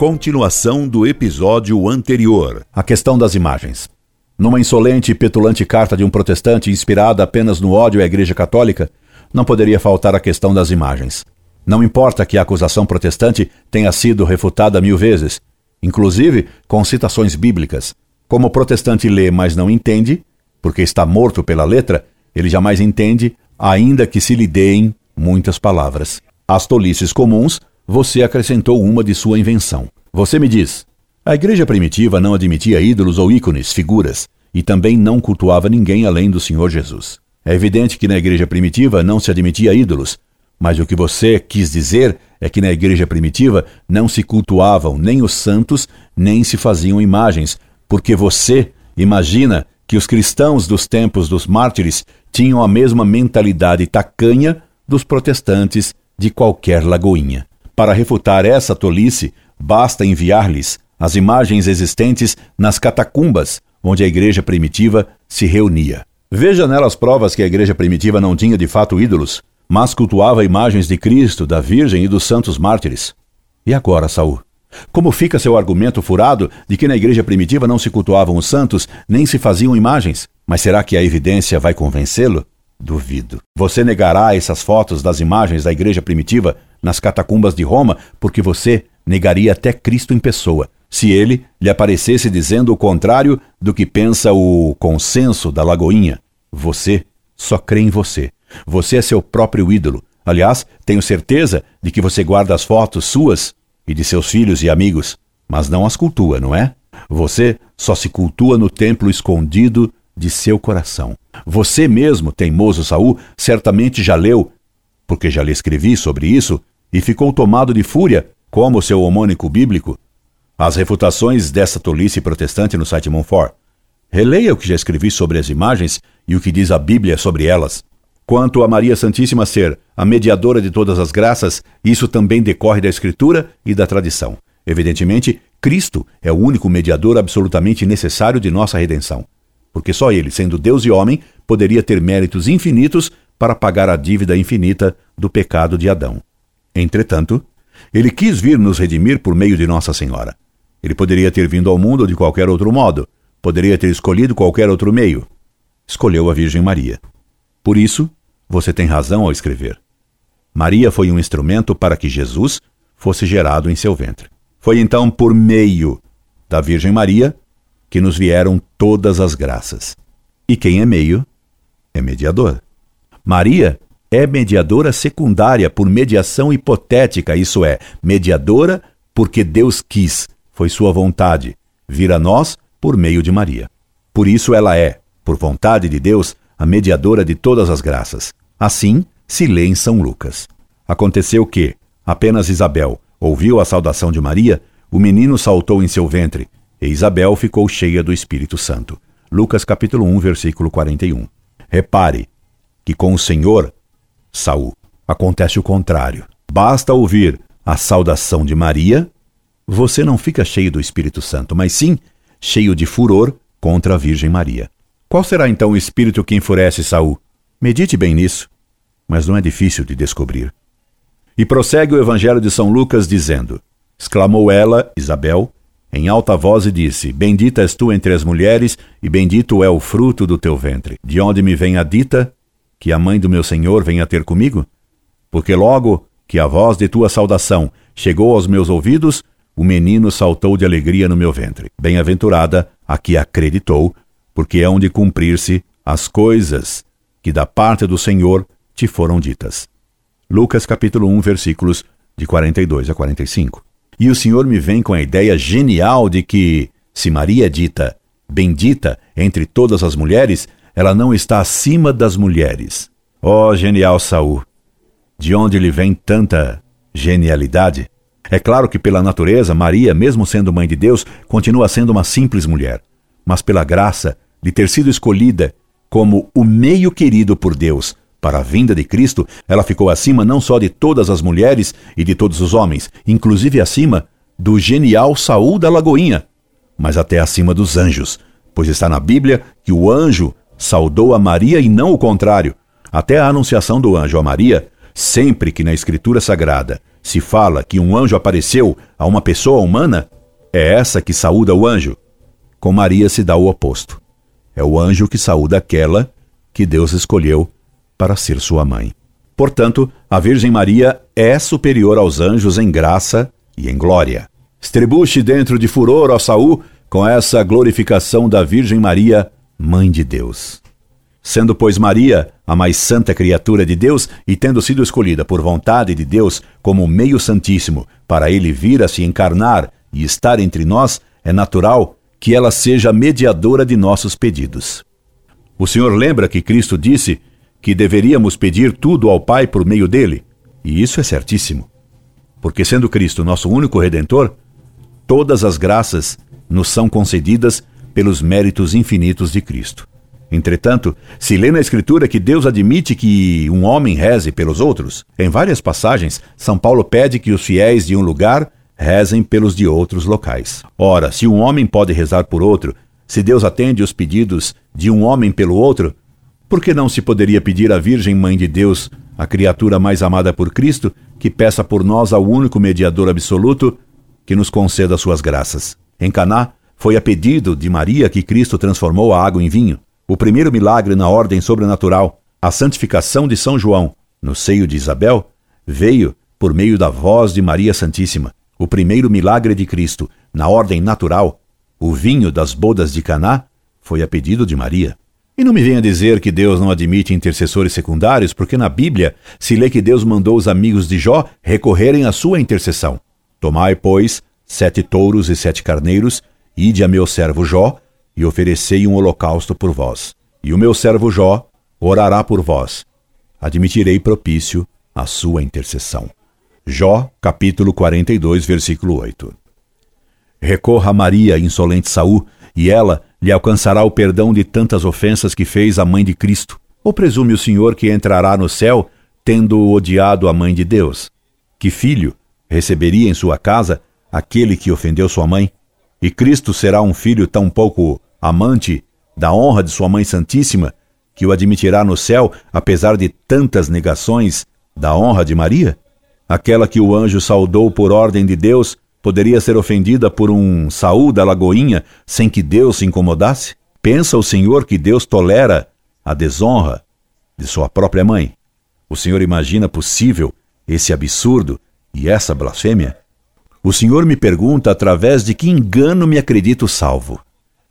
Continuação do episódio anterior. A questão das imagens. Numa insolente e petulante carta de um protestante inspirada apenas no ódio à Igreja Católica, não poderia faltar a questão das imagens. Não importa que a acusação protestante tenha sido refutada mil vezes, inclusive com citações bíblicas. Como o protestante lê, mas não entende, porque está morto pela letra, ele jamais entende, ainda que se lhe deem muitas palavras. Às tolices comuns, você acrescentou uma de sua invenção. Você me diz: a igreja primitiva não admitia ídolos ou ícones, figuras, e também não cultuava ninguém além do Senhor Jesus. É evidente que na igreja primitiva não se admitia ídolos, mas o que você quis dizer é que na igreja primitiva não se cultuavam nem os santos, nem se faziam imagens, porque você imagina que os cristãos dos tempos dos mártires tinham a mesma mentalidade tacanha dos protestantes de qualquer lagoinha. Para refutar essa tolice, basta enviar-lhes as imagens existentes nas catacumbas onde a igreja primitiva se reunia. Veja nelas provas que a igreja primitiva não tinha de fato ídolos, mas cultuava imagens de Cristo, da Virgem e dos santos mártires. E agora, Saul? Como fica seu argumento furado de que na igreja primitiva não se cultuavam os santos, nem se faziam imagens? Mas será que a evidência vai convencê-lo? Duvido. Você negará essas fotos das imagens da igreja primitiva nas catacumbas de Roma porque você negaria até Cristo em pessoa, se ele lhe aparecesse dizendo o contrário do que pensa o consenso da Lagoinha. Você só crê em você. Você é seu próprio ídolo. Aliás, tenho certeza de que você guarda as fotos suas e de seus filhos e amigos, mas não as cultua, não é? Você só se cultua no templo escondido de seu coração. Você mesmo, teimoso Saul, certamente já leu, porque já lhe escrevi sobre isso, e ficou tomado de fúria, como seu homônico bíblico, as refutações dessa tolice protestante no site Monfort. Releia o que já escrevi sobre as imagens e o que diz a Bíblia sobre elas. Quanto a Maria Santíssima ser a mediadora de todas as graças, isso também decorre da Escritura e da tradição. Evidentemente, Cristo é o único mediador absolutamente necessário de nossa redenção, porque só ele, sendo Deus e homem, poderia ter méritos infinitos para pagar a dívida infinita do pecado de Adão. Entretanto, ele quis vir nos redimir por meio de Nossa Senhora. Ele poderia ter vindo ao mundo de qualquer outro modo, poderia ter escolhido qualquer outro meio. Escolheu a Virgem Maria. Por isso, você tem razão ao escrever. Maria foi um instrumento para que Jesus fosse gerado em seu ventre. Foi então por meio da Virgem Maria que nos vieram todas as graças. E quem é meio é mediador. Maria é mediadora secundária por mediação hipotética, isso é, mediadora porque Deus quis, foi sua vontade, vir a nós por meio de Maria. Por isso ela é, por vontade de Deus, a mediadora de todas as graças. Assim se lê em São Lucas. Aconteceu que, apenas Isabel ouviu a saudação de Maria, o menino saltou em seu ventre, e Isabel ficou cheia do Espírito Santo. Lucas capítulo 1, versículo 41. Repare que com o Senhor, Saul, acontece o contrário. Basta ouvir a saudação de Maria, você não fica cheio do Espírito Santo, mas sim cheio de furor contra a Virgem Maria. Qual será então o espírito que enfurece Saul? Medite bem nisso, mas não é difícil de descobrir. E prossegue o Evangelho de São Lucas dizendo: Exclamou ela, Isabel, em alta voz e disse: Bendita és tu entre as mulheres, e bendito é o fruto do teu ventre. De onde me vem a dita que a mãe do meu Senhor venha ter comigo? Porque logo que a voz de tua saudação chegou aos meus ouvidos, o menino saltou de alegria no meu ventre. Bem-aventurada a que acreditou, porque é onde cumprir-se as coisas que da parte do Senhor te foram ditas. Lucas capítulo 1, versículos de 42 a 45. E o Senhor me vem com a ideia genial de que, se Maria é dita bendita entre todas as mulheres, ela não está acima das mulheres. Ó oh, genial Saul! De onde lhe vem tanta genialidade? É claro que, pela natureza, Maria, mesmo sendo mãe de Deus, continua sendo uma simples mulher. Mas pela graça de ter sido escolhida como o meio querido por Deus para a vinda de Cristo, ela ficou acima não só de todas as mulheres e de todos os homens, inclusive acima do genial Saul da Lagoinha, mas até acima dos anjos, pois está na Bíblia que o anjo saudou a Maria e não o contrário. Até a anunciação do anjo a Maria Sempre que na Escritura Sagrada se fala que um anjo apareceu a uma pessoa humana, é essa que saúda o anjo. Com Maria se dá o oposto. É o anjo que saúda aquela que Deus escolheu para ser sua mãe. Portanto, a Virgem Maria é superior aos anjos em graça e em glória. Estrebuche dentro de furor, ó Saul, com essa glorificação da Virgem Maria, Mãe de Deus. Sendo, pois, Maria a mais santa criatura de Deus e tendo sido escolhida por vontade de Deus como meio santíssimo para ele vir a se encarnar e estar entre nós, é natural que ela seja mediadora de nossos pedidos. O Senhor lembra que Cristo disse que deveríamos pedir tudo ao Pai por meio dele, e isso é certíssimo. Porque, sendo Cristo nosso único redentor, todas as graças nos são concedidas pelos méritos infinitos de Cristo. Entretanto, se lê na Escritura que Deus admite que um homem reze pelos outros, em várias passagens, São Paulo pede que os fiéis de um lugar rezem pelos de outros locais. Ora, se um homem pode rezar por outro, se Deus atende os pedidos de um homem pelo outro, por que não se poderia pedir à Virgem Mãe de Deus, a criatura mais amada por Cristo, que peça por nós ao único mediador absoluto que nos conceda suas graças? Em Caná, foi a pedido de Maria que Cristo transformou a água em vinho. O primeiro milagre na ordem sobrenatural, a santificação de São João, no seio de Isabel, veio por meio da voz de Maria Santíssima. O primeiro milagre de Cristo, na ordem natural, o vinho das bodas de Caná, foi a pedido de Maria. E não me venha dizer que Deus não admite intercessores secundários, porque na Bíblia se lê que Deus mandou os amigos de Jó recorrerem à sua intercessão. Tomai, pois, sete touros e sete carneiros, ide a meu servo Jó, e oferecei um holocausto por vós. E o meu servo Jó orará por vós. Admitirei propício a sua intercessão. Jó, capítulo 42, versículo 8. Recorra a Maria, insolente Saul, e ela lhe alcançará o perdão de tantas ofensas que fez a mãe de Cristo. Ou presume o Senhor que entrará no céu tendo odiado a mãe de Deus? Que filho receberia em sua casa aquele que ofendeu sua mãe? E Cristo será um filho tão pouco amante da honra de sua Mãe Santíssima, que o admitirá no céu, apesar de tantas negações da honra de Maria? Aquela que o anjo saudou por ordem de Deus poderia ser ofendida por um Saúl da Lagoinha sem que Deus se incomodasse? Pensa o Senhor que Deus tolera a desonra de sua própria mãe? O Senhor imagina possível esse absurdo e essa blasfêmia? O Senhor me pergunta através de que engano me acredito salvo,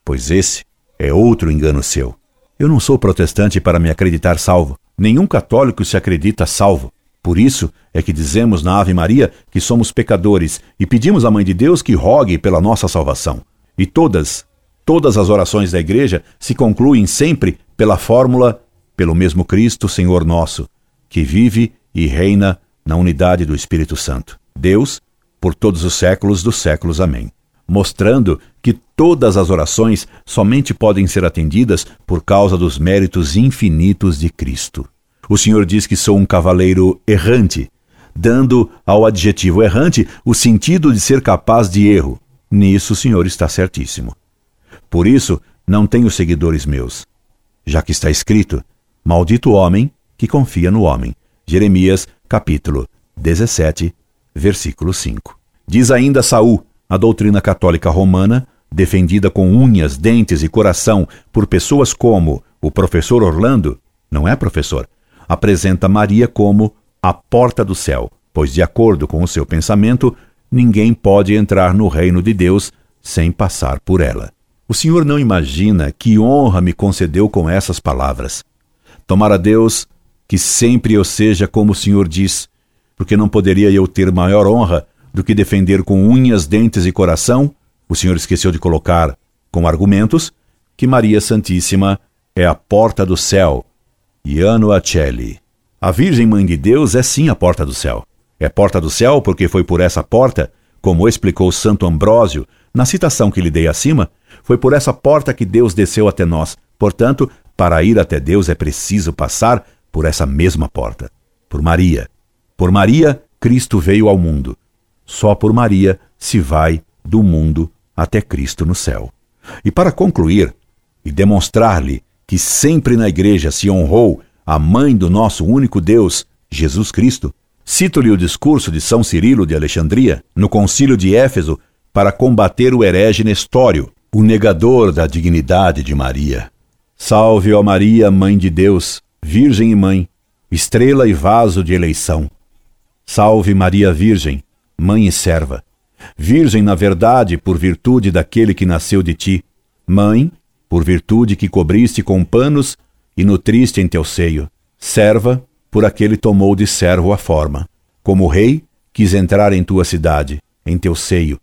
pois esse é outro engano seu. Eu não sou protestante para me acreditar salvo. Nenhum católico se acredita salvo. Por isso é que dizemos na Ave Maria que somos pecadores e pedimos à Mãe de Deus que rogue pela nossa salvação. E todas, todas as orações da Igreja se concluem sempre pela fórmula pelo mesmo Cristo, Senhor nosso, que vive e reina na unidade do Espírito Santo. Deus, por todos os séculos dos séculos. Amém. Mostrando que todas as orações somente podem ser atendidas por causa dos méritos infinitos de Cristo. O Senhor diz que sou um cavaleiro errante, dando ao adjetivo errante o sentido de ser capaz de erro. Nisso o Senhor está certíssimo. Por isso, não tenho seguidores meus, já que está escrito: Maldito o homem que confia no homem. Jeremias, capítulo 17, versículo 5. Diz ainda Saul, a doutrina católica romana, defendida com unhas, dentes e coração por pessoas como o professor Orlando, não é professor, apresenta Maria como a porta do céu, pois, de acordo com o seu pensamento, ninguém pode entrar no reino de Deus sem passar por ela. O Senhor não imagina que honra me concedeu com essas palavras. Tomara Deus que sempre eu seja como o Senhor diz, porque não poderia eu ter maior honra do que defender com unhas, dentes e coração, o senhor esqueceu de colocar, com argumentos, que Maria Santíssima é a porta do céu. Iano Acelli. A Virgem Mãe de Deus é sim a porta do céu. É porta do céu porque foi por essa porta, como explicou Santo Ambrósio na citação que lhe dei acima, foi por essa porta que Deus desceu até nós. Portanto, para ir até Deus é preciso passar por essa mesma porta, por Maria. Por Maria, Cristo veio ao mundo. Só por Maria se vai do mundo até Cristo no céu. E para concluir e demonstrar-lhe que sempre na igreja se honrou a mãe do nosso único Deus, Jesus Cristo. Cito-lhe o discurso de São Cirilo de Alexandria, no concílio de Éfeso, para combater o herege Nestório, o negador da dignidade de Maria. Salve, ó Maria, Mãe de Deus, Virgem e Mãe, estrela e vaso de eleição. Salve, Maria Virgem, Mãe e serva. Virgem, na verdade, por virtude daquele que nasceu de ti. Mãe, por virtude que cobriste com panos e nutriste em teu seio. Serva, por aquele tomou de servo a forma. Como rei, quis entrar em tua cidade, em teu seio,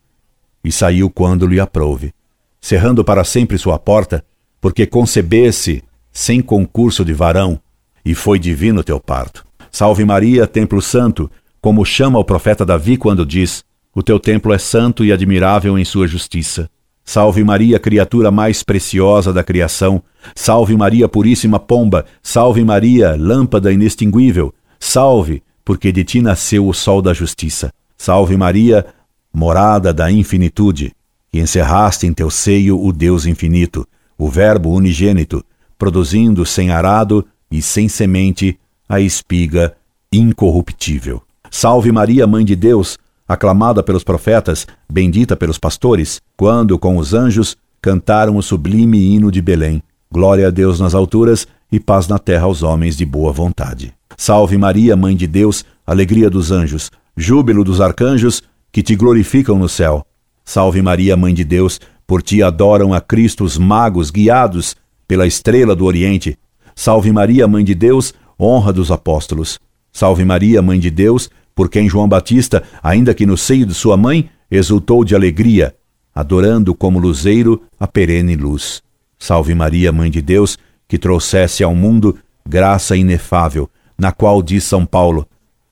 e saiu quando lhe aprouve, cerrando para sempre sua porta, porque concebesse sem concurso de varão, e foi divino teu parto. Salve Maria, templo santo, como chama o profeta Davi quando diz: O teu templo é santo e admirável em sua justiça. Salve Maria, criatura mais preciosa da criação. Salve Maria, puríssima pomba. Salve Maria, lâmpada inextinguível. Salve, porque de ti nasceu o sol da justiça. Salve Maria, morada da infinitude, que encerraste em teu seio o Deus infinito, o Verbo unigênito, produzindo sem arado e sem semente a espiga incorruptível. Salve Maria, Mãe de Deus, aclamada pelos profetas, bendita pelos pastores, quando com os anjos cantaram o sublime hino de Belém. Glória a Deus nas alturas e paz na terra aos homens de boa vontade. Salve Maria, Mãe de Deus, alegria dos anjos, júbilo dos arcanjos que te glorificam no céu. Salve Maria, Mãe de Deus, por ti adoram a Cristo os magos guiados pela estrela do Oriente. Salve Maria, Mãe de Deus, honra dos apóstolos. Salve Maria, Mãe de Deus, por quem João Batista, ainda que no seio de sua mãe, exultou de alegria, adorando como luzeiro a perene luz. Salve Maria, Mãe de Deus, que trouxesse ao mundo graça inefável, na qual, diz São Paulo,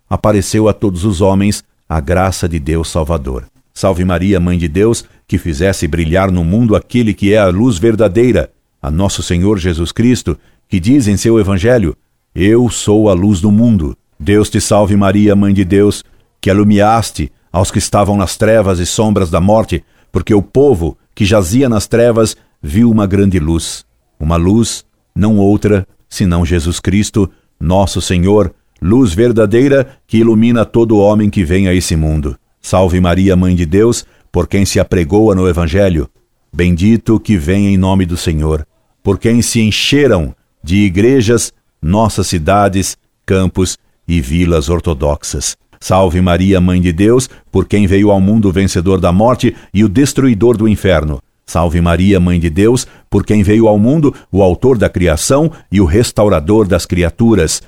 apareceu a todos os homens a graça de Deus Salvador. Salve Maria, Mãe de Deus, que fizesse brilhar no mundo aquele que é a luz verdadeira, a nosso Senhor Jesus Cristo, que diz em seu Evangelho: Eu sou a luz do mundo. Deus te salve, Maria, Mãe de Deus, que alumiaste aos que estavam nas trevas e sombras da morte, porque o povo que jazia nas trevas viu uma grande luz. Uma luz, não outra, senão Jesus Cristo, nosso Senhor, luz verdadeira que ilumina todo homem que vem a esse mundo. Salve Maria, Mãe de Deus, por quem se apregoa no Evangelho. Bendito que vem em nome do Senhor, por quem se encheram de igrejas nossas cidades, campos e vilas ortodoxas. Salve Maria, Mãe de Deus, por quem veio ao mundo o vencedor da morte e o destruidor do inferno. Salve Maria, Mãe de Deus, por quem veio ao mundo o autor da criação e o restaurador das criaturas,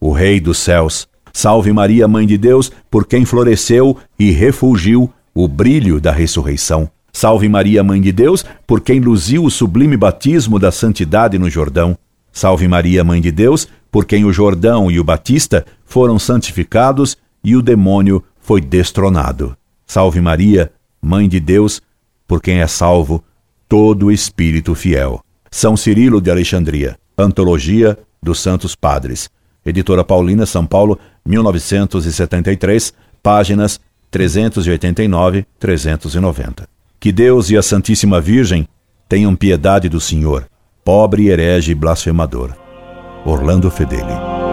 o Rei dos céus. Salve Maria, Mãe de Deus, por quem floresceu e refulgiu o brilho da ressurreição. Salve Maria, Mãe de Deus, por quem luziu o sublime batismo da santidade no Jordão. Salve Maria, Mãe de Deus, por quem o Jordão e o Batista foram santificados e o demônio foi destronado. Salve Maria, Mãe de Deus, por quem é salvo todo espírito fiel. São Cirilo de Alexandria, Antologia dos Santos Padres. Editora Paulina, São Paulo, 1973, páginas 389, 390. Que Deus e a Santíssima Virgem tenham piedade do Senhor, pobre herege blasfemador. Orlando Fedeli.